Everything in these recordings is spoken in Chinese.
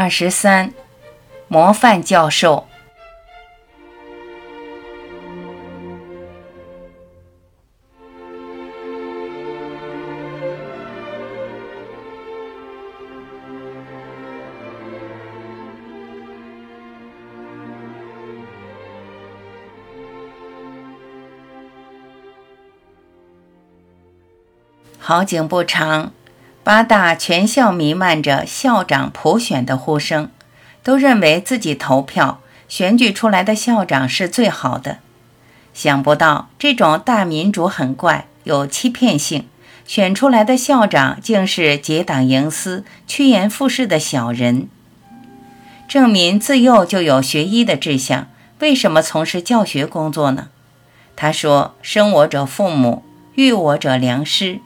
二十三，模范教授。好景不长。八大全校弥漫着校长普选的呼声，都认为自己投票选举出来的校长是最好的。想不到这种大民主很怪，有欺骗性，选出来的校长竟是结党营私、趋炎附势的小人。郑民自幼就有学医的志向，为什么从事教学工作呢？他说：“生我者父母，育我者良师。”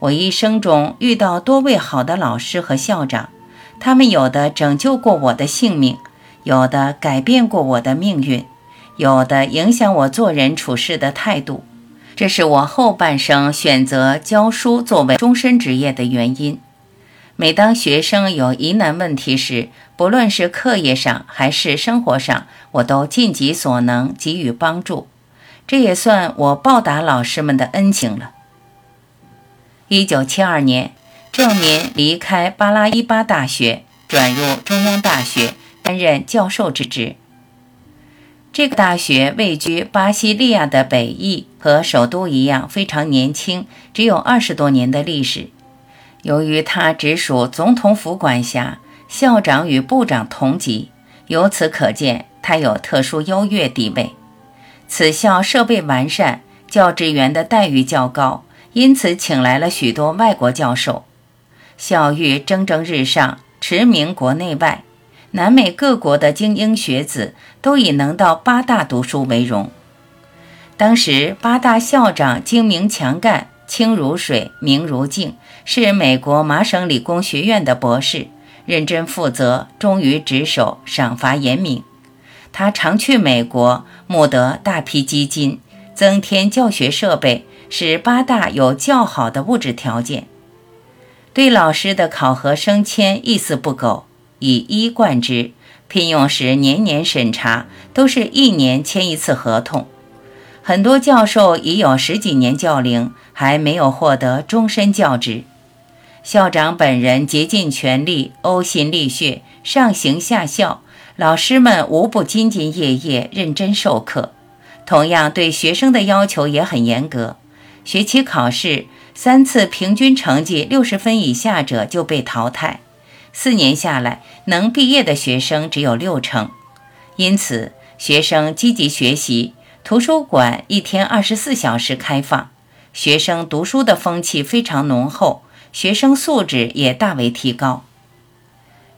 我一生中遇到多位好的老师和校长，他们有的拯救过我的性命，有的改变过我的命运，有的影响我做人处事的态度。这是我后半生选择教书作为终身职业的原因。每当学生有疑难问题时，不论是课业上还是生活上，我都尽己所能给予帮助。这也算我报答老师们的恩情了。一九七二年，郑民离开巴拉伊巴大学，转入中央大学担任教授之职。这个大学位居巴西利亚的北翼，和首都一样非常年轻，只有二十多年的历史。由于它直属总统府管辖，校长与部长同级，由此可见它有特殊优越地位。此校设备完善，教职员的待遇较高。因此，请来了许多外国教授，校誉蒸蒸日上，驰名国内外。南美各国的精英学子都以能到八大读书为荣。当时，八大校长精明强干，清如水，明如镜，是美国麻省理工学院的博士，认真负责，忠于职守，赏罚严明。他常去美国，募得大批基金，增添教学设备。使八大有较好的物质条件，对老师的考核升迁一丝不苟，以一贯之。聘用时年年审查，都是一年签一次合同。很多教授已有十几年教龄，还没有获得终身教职。校长本人竭尽全力，呕心沥血，上行下效，老师们无不兢兢业业，认真授课。同样对学生的要求也很严格。学期考试三次，平均成绩六十分以下者就被淘汰。四年下来，能毕业的学生只有六成。因此，学生积极学习，图书馆一天二十四小时开放，学生读书的风气非常浓厚，学生素质也大为提高。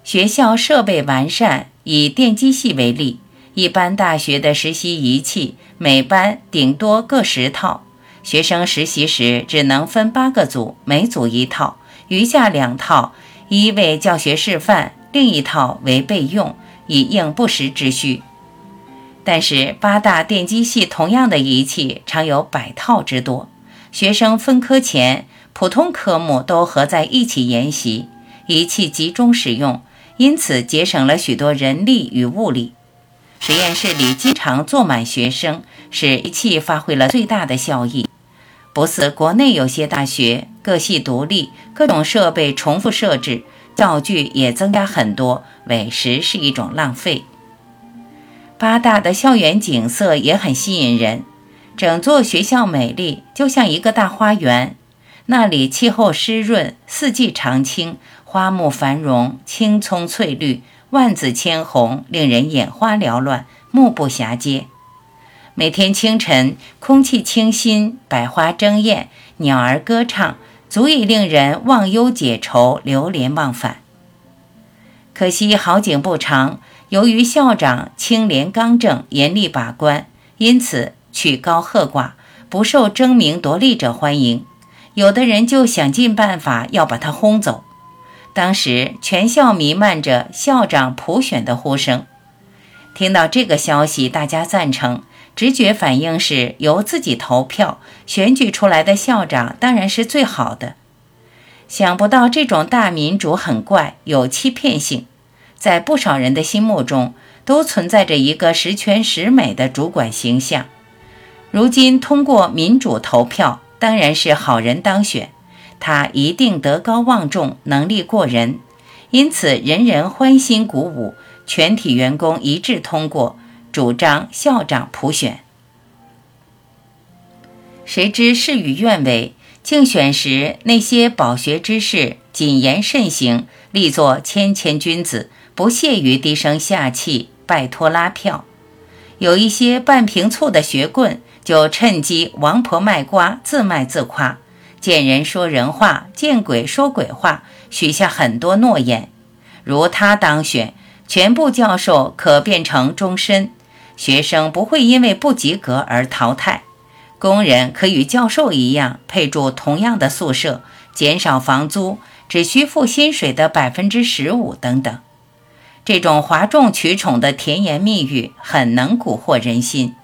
学校设备完善，以电机系为例，一般大学的实习仪器，每班顶多各十套。学生实习时只能分八个组，每组一套，余下两套一为教学示范，另一套为备用，以应不时之需。但是八大电机系同样的仪器常有百套之多，学生分科前普通科目都合在一起研习，仪器集中使用，因此节省了许多人力与物力。实验室里经常坐满学生，使仪器发挥了最大的效益。不似国内有些大学各系独立，各种设备重复设置，教具也增加很多，委实是一种浪费。八大的校园景色也很吸引人，整座学校美丽，就像一个大花园。那里气候湿润，四季常青，花木繁荣，青葱翠绿，万紫千红，令人眼花缭乱，目不暇接。每天清晨，空气清新，百花争艳，鸟儿歌唱，足以令人忘忧解愁，流连忘返。可惜好景不长，由于校长清廉刚正，严厉把关，因此曲高和寡，不受争名夺利者欢迎。有的人就想尽办法要把他轰走。当时全校弥漫着校长普选的呼声。听到这个消息，大家赞成。直觉反应是由自己投票选举出来的校长当然是最好的。想不到这种大民主很怪，有欺骗性。在不少人的心目中，都存在着一个十全十美的主管形象。如今通过民主投票，当然是好人当选，他一定德高望重，能力过人，因此人人欢欣鼓舞，全体员工一致通过主张校长普选。谁知事与愿违，竞选时那些饱学之士谨言慎行，立作谦谦君子，不屑于低声下气，拜托拉票。有一些半瓶醋的学棍。就趁机王婆卖瓜，自卖自夸，见人说人话，见鬼说鬼话，许下很多诺言。如他当选，全部教授可变成终身，学生不会因为不及格而淘汰，工人可与教授一样配住同样的宿舍，减少房租，只需付薪水的百分之十五等等。这种哗众取宠的甜言蜜语，很能蛊惑人心。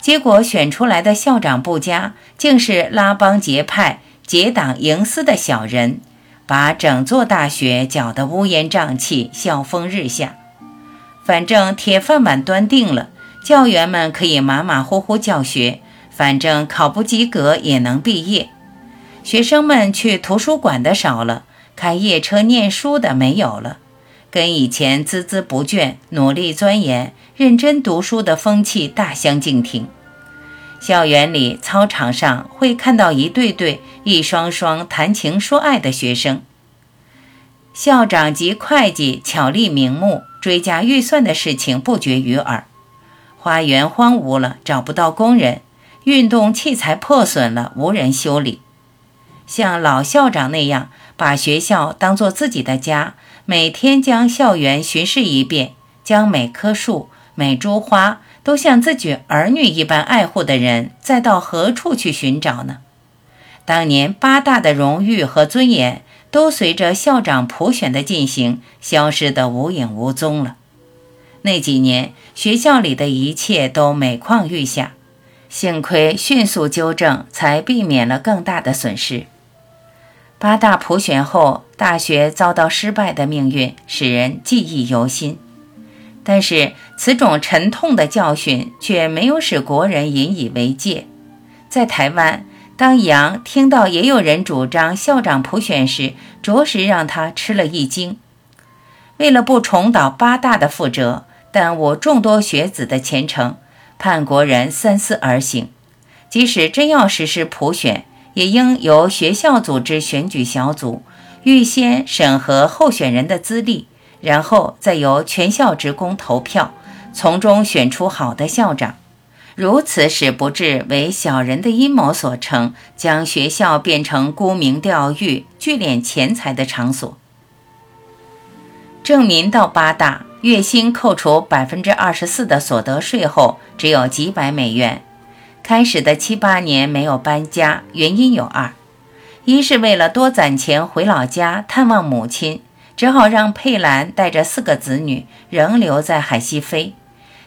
结果选出来的校长不佳，竟是拉帮结派、结党营私的小人，把整座大学搅得乌烟瘴气、校风日下。反正铁饭碗端定了，教员们可以马马虎虎教学，反正考不及格也能毕业。学生们去图书馆的少了，开夜车念书的没有了，跟以前孜孜不倦、努力钻研。认真读书的风气大相径庭。校园里、操场上会看到一对对、一双双谈情说爱的学生。校长及会计巧立名目、追加预算的事情不绝于耳。花园荒芜了，找不到工人；运动器材破损了，无人修理。像老校长那样，把学校当做自己的家，每天将校园巡视一遍，将每棵树。每株花都像自己儿女一般爱护的人，再到何处去寻找呢？当年八大的荣誉和尊严，都随着校长普选的进行，消失得无影无踪了。那几年，学校里的一切都每况愈下，幸亏迅速纠正，才避免了更大的损失。八大普选后，大学遭到失败的命运，使人记忆犹新。但是此种沉痛的教训却没有使国人引以为戒。在台湾，当杨听到也有人主张校长普选时，着实让他吃了一惊。为了不重蹈八大的覆辙，耽误众多学子的前程，叛国人三思而行。即使真要实施普选，也应由学校组织选举小组，预先审核候选人的资历。然后再由全校职工投票，从中选出好的校长，如此使不至为小人的阴谋所成，将学校变成沽名钓誉、聚敛钱财的场所。郑民到八大，月薪扣除百分之二十四的所得税后，只有几百美元。开始的七八年没有搬家，原因有二：一是为了多攒钱回老家探望母亲。只好让佩兰带着四个子女仍留在海西飞，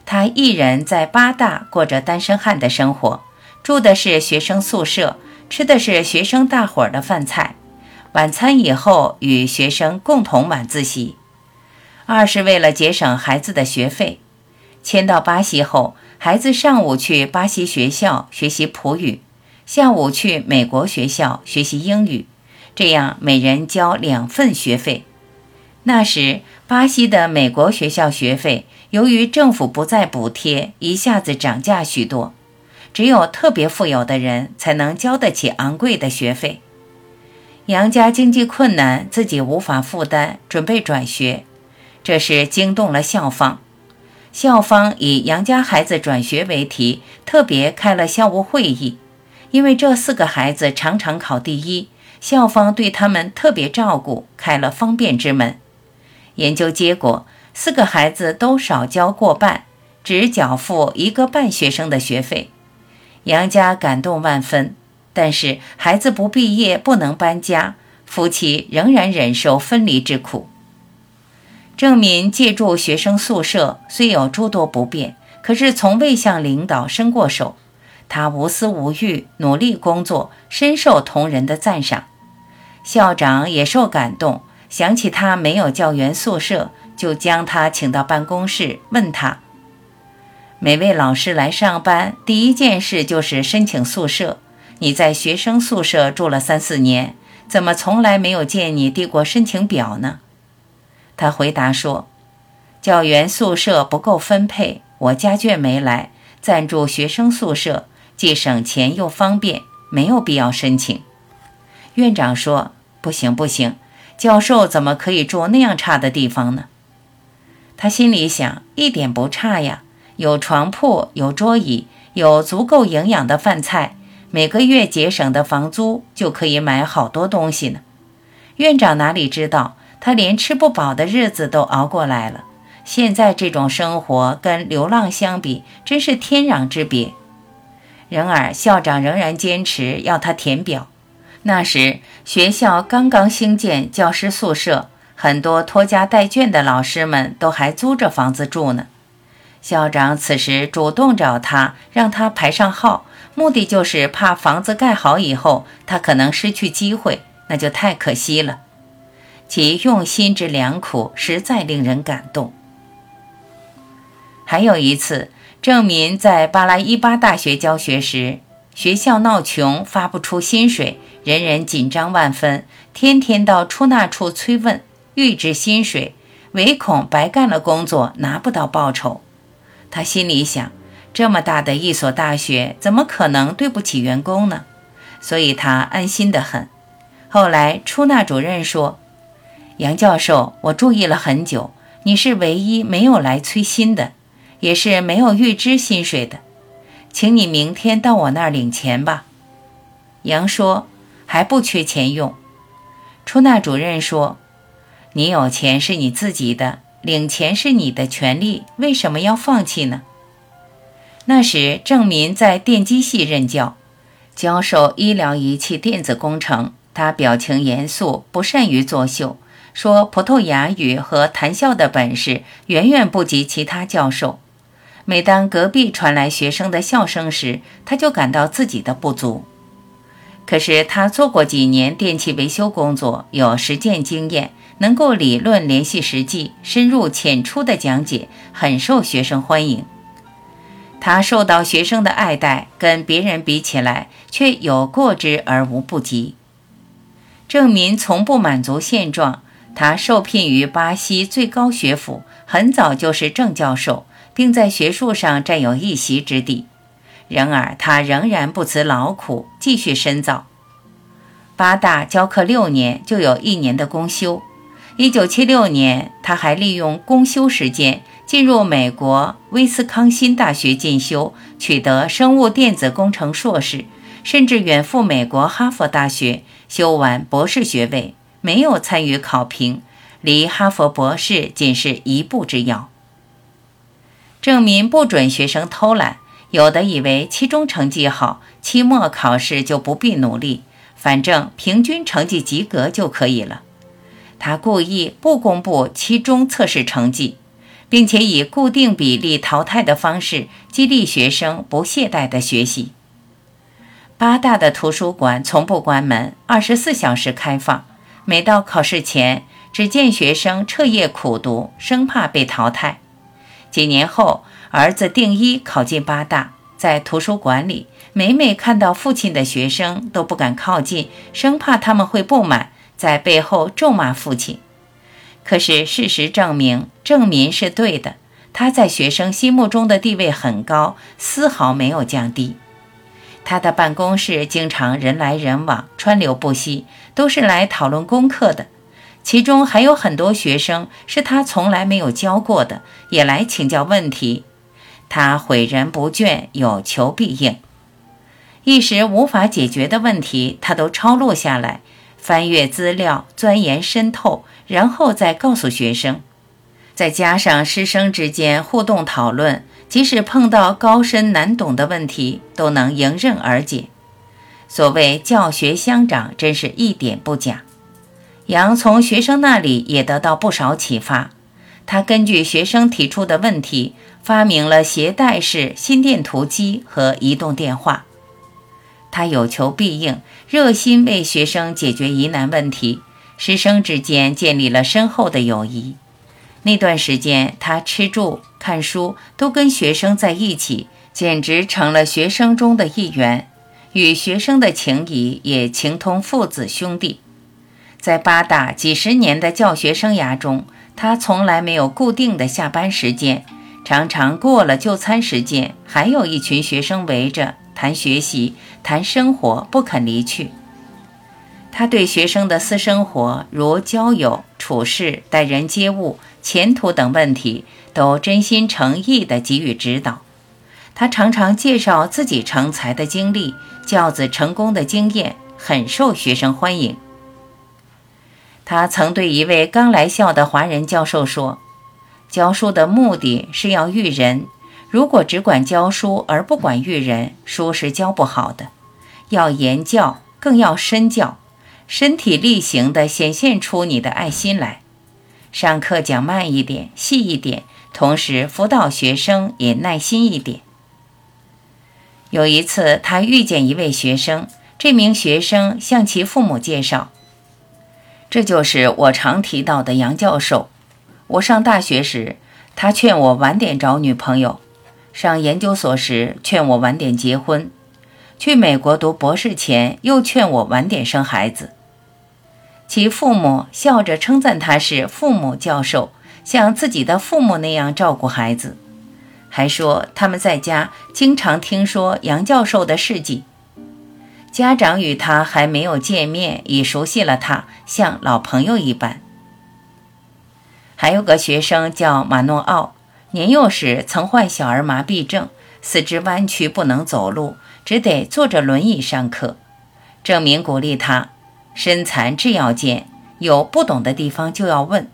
他一人在八大过着单身汉的生活，住的是学生宿舍，吃的是学生大伙儿的饭菜，晚餐以后与学生共同晚自习。二是为了节省孩子的学费，迁到巴西后，孩子上午去巴西学校学习普语，下午去美国学校学习英语，这样每人交两份学费。那时，巴西的美国学校学费由于政府不再补贴，一下子涨价许多，只有特别富有的人才能交得起昂贵的学费。杨家经济困难，自己无法负担，准备转学，这是惊动了校方。校方以杨家孩子转学为题，特别开了校务会议，因为这四个孩子常常考第一，校方对他们特别照顾，开了方便之门。研究结果，四个孩子都少交过半，只缴付一个半学生的学费。杨家感动万分，但是孩子不毕业不能搬家，夫妻仍然忍受分离之苦。郑敏借住学生宿舍，虽有诸多不便，可是从未向领导伸过手。他无私无欲，努力工作，深受同仁的赞赏。校长也受感动。想起他没有教员宿舍，就将他请到办公室，问他：每位老师来上班，第一件事就是申请宿舍。你在学生宿舍住了三四年，怎么从来没有见你递过申请表呢？他回答说：“教员宿舍不够分配，我家眷没来，暂住学生宿舍，既省钱又方便，没有必要申请。”院长说：“不行，不行，教授怎么可以住那样差的地方呢？”他心里想：“一点不差呀。”有床铺，有桌椅，有足够营养的饭菜，每个月节省的房租就可以买好多东西呢。院长哪里知道，他连吃不饱的日子都熬过来了。现在这种生活跟流浪相比，真是天壤之别。然而校长仍然坚持要他填表。那时学校刚刚兴建教师宿舍，很多拖家带眷的老师们都还租着房子住呢。校长此时主动找他，让他排上号，目的就是怕房子盖好以后，他可能失去机会，那就太可惜了。其用心之良苦，实在令人感动。还有一次，郑民在巴拉伊巴大学教学时，学校闹穷，发不出薪水，人人紧张万分，天天到出纳处催问，预支薪水，唯恐白干了工作拿不到报酬。他心里想：这么大的一所大学，怎么可能对不起员工呢？所以他安心得很。后来出纳主任说：“杨教授，我注意了很久，你是唯一没有来催薪的，也是没有预支薪水的，请你明天到我那儿领钱吧。”杨说：“还不缺钱用。”出纳主任说：“你有钱是你自己的。”领钱是你的权利，为什么要放弃呢？那时郑民在电机系任教，教授医疗仪器电子工程。他表情严肃，不善于作秀，说葡萄牙语和谈笑的本事远远不及其他教授。每当隔壁传来学生的笑声时，他就感到自己的不足。可是他做过几年电器维修工作，有实践经验。能够理论联系实际、深入浅出的讲解，很受学生欢迎。他受到学生的爱戴，跟别人比起来却有过之而无不及。郑民从不满足现状，他受聘于巴西最高学府，很早就是正教授，并在学术上占有一席之地。然而他仍然不辞劳苦，继续深造。八大教课六年，就有一年的公休。一九七六年，他还利用公休时间进入美国威斯康辛大学进修，取得生物电子工程硕士，甚至远赴美国哈佛大学修完博士学位，没有参与考评，离哈佛博士仅是一步之遥。郑民不准学生偷懒，有的以为期中成绩好，期末考试就不必努力，反正平均成绩及格就可以了。他故意不公布期中测试成绩，并且以固定比例淘汰的方式激励学生不懈怠的学习。八大的图书馆从不关门，二十四小时开放。每到考试前，只见学生彻夜苦读，生怕被淘汰。几年后，儿子定一考进八大，在图书馆里，每每看到父亲的学生都不敢靠近，生怕他们会不满。在背后咒骂父亲，可是事实证明郑民是对的。他在学生心目中的地位很高，丝毫没有降低。他的办公室经常人来人往，川流不息，都是来讨论功课的。其中还有很多学生是他从来没有教过的，也来请教问题。他诲人不倦，有求必应。一时无法解决的问题，他都抄录下来。翻阅资料，钻研深透，然后再告诉学生，再加上师生之间互动讨论，即使碰到高深难懂的问题，都能迎刃而解。所谓教学相长，真是一点不假。杨从学生那里也得到不少启发，他根据学生提出的问题，发明了携带式心电图机和移动电话。他有求必应，热心为学生解决疑难问题，师生之间建立了深厚的友谊。那段时间，他吃住看书都跟学生在一起，简直成了学生中的一员，与学生的情谊也情同父子兄弟。在八大几十年的教学生涯中，他从来没有固定的下班时间，常常过了就餐时间，还有一群学生围着谈学习、谈生活，不肯离去。他对学生的私生活，如交友、处事、待人接物、前途等问题，都真心诚意地给予指导。他常常介绍自己成才的经历、教子成功的经验，很受学生欢迎。他曾对一位刚来校的华人教授说：“教书的目的是要育人，如果只管教书而不管育人，书是教不好的。要言教，更要身教，身体力行地显现出你的爱心来。上课讲慢一点、细一点，同时辅导学生也耐心一点。”有一次，他遇见一位学生，这名学生向其父母介绍。这就是我常提到的杨教授。我上大学时，他劝我晚点找女朋友；上研究所时，劝我晚点结婚；去美国读博士前，又劝我晚点生孩子。其父母笑着称赞他是父母教授，像自己的父母那样照顾孩子，还说他们在家经常听说杨教授的事迹。家长与他还没有见面，已熟悉了他，像老朋友一般。还有个学生叫马诺奥，年幼时曾患小儿麻痹症，四肢弯曲不能走路，只得坐着轮椅上课。郑明鼓励他：“身残志要坚，有不懂的地方就要问。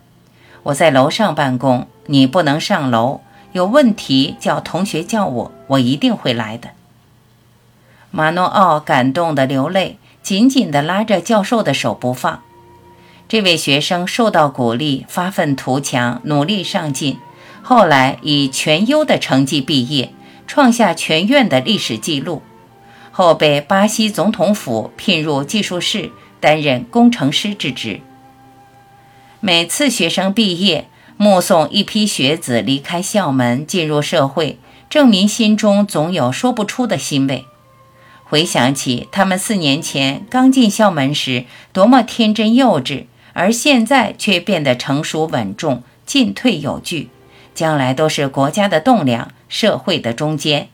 我在楼上办公，你不能上楼，有问题叫同学叫我，我一定会来的。”马诺奥感动得流泪，紧紧地拉着教授的手不放。这位学生受到鼓励，发愤图强，努力上进。后来以全优的成绩毕业，创下全院的历史记录。后被巴西总统府聘入技术室，担任工程师之职。每次学生毕业，目送一批学子离开校门，进入社会，郑民心中总有说不出的欣慰。回想起他们四年前刚进校门时多么天真幼稚，而现在却变得成熟稳重、进退有据，将来都是国家的栋梁、社会的中坚。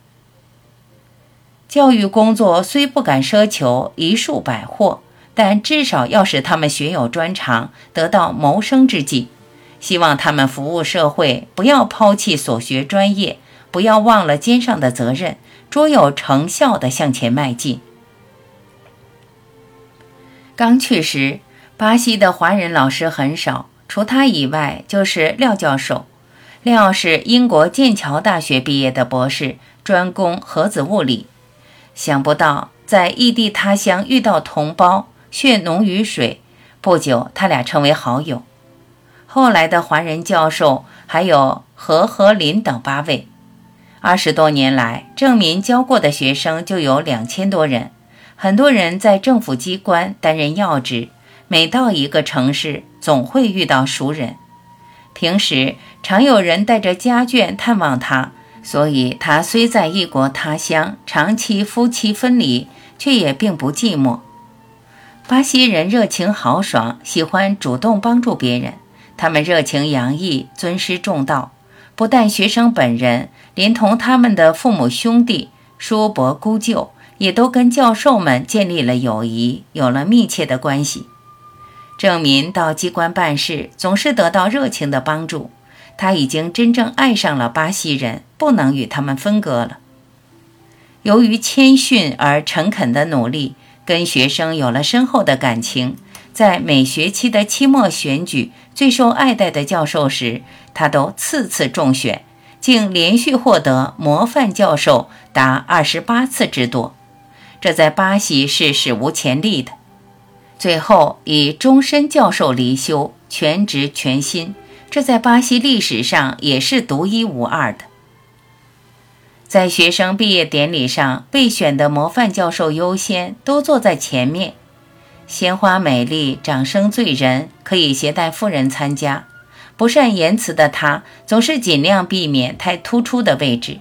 教育工作虽不敢奢求一树百获，但至少要使他们学有专长，得到谋生之计。希望他们服务社会，不要抛弃所学专业，不要忘了肩上的责任。卓有成效地向前迈进。刚去时，巴西的华人老师很少，除他以外就是廖教授。廖是英国剑桥大学毕业的博士，专攻核子物理。想不到在异地他乡遇到同胞，血浓于水。不久，他俩成为好友。后来的华人教授还有何和林等八位。二十多年来，郑民教过的学生就有两千多人，很多人在政府机关担任要职。每到一个城市，总会遇到熟人。平时常有人带着家眷探望他，所以他虽在异国他乡，长期夫妻分离，却也并不寂寞。巴西人热情豪爽，喜欢主动帮助别人，他们热情洋溢，尊师重道。不但学生本人，连同他们的父母兄弟、叔伯姑舅，也都跟教授们建立了友谊，有了密切的关系。郑民到机关办事，总是得到热情的帮助。他已经真正爱上了巴西人，不能与他们分割了。由于谦逊而诚恳的努力，跟学生有了深厚的感情。在每学期的期末选举最受爱戴的教授时，他都次次中选，竟连续获得模范教授达二十八次之多，这在巴西是史无前例的。最后以终身教授离休，全职全薪，这在巴西历史上也是独一无二的。在学生毕业典礼上，被选的模范教授优先，都坐在前面。鲜花美丽，掌声醉人，可以携带夫人参加。不善言辞的他总是尽量避免太突出的位置。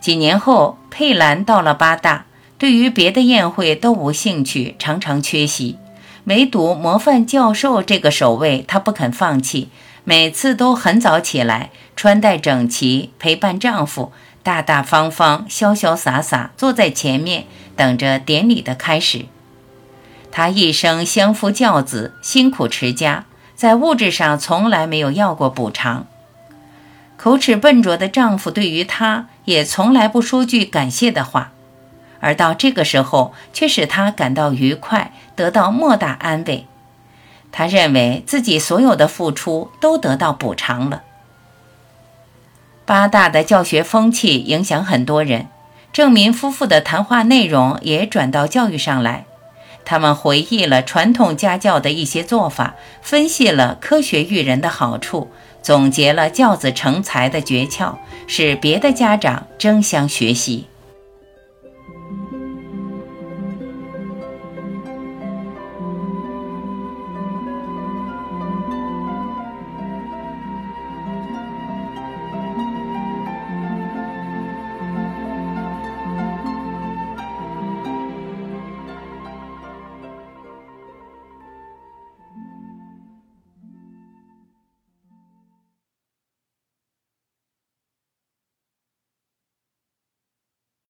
几年后，佩兰到了八大，对于别的宴会都无兴趣，常常缺席。唯独模范教授这个首位，她不肯放弃，每次都很早起来，穿戴整齐，陪伴丈夫，大大方方、潇潇洒洒坐在前面，等着典礼的开始。她一生相夫教子，辛苦持家，在物质上从来没有要过补偿。口齿笨拙的丈夫对于她也从来不说句感谢的话。而到这个时候，却使她感到愉快，得到莫大安慰。他认为自己所有的付出都得到补偿了。八大的教学风气影响很多人，郑民夫妇的谈话内容也转到教育上来。他们回忆了传统家教的一些做法，分析了科学育人的好处，总结了教子成才的诀窍，使别的家长争相学习。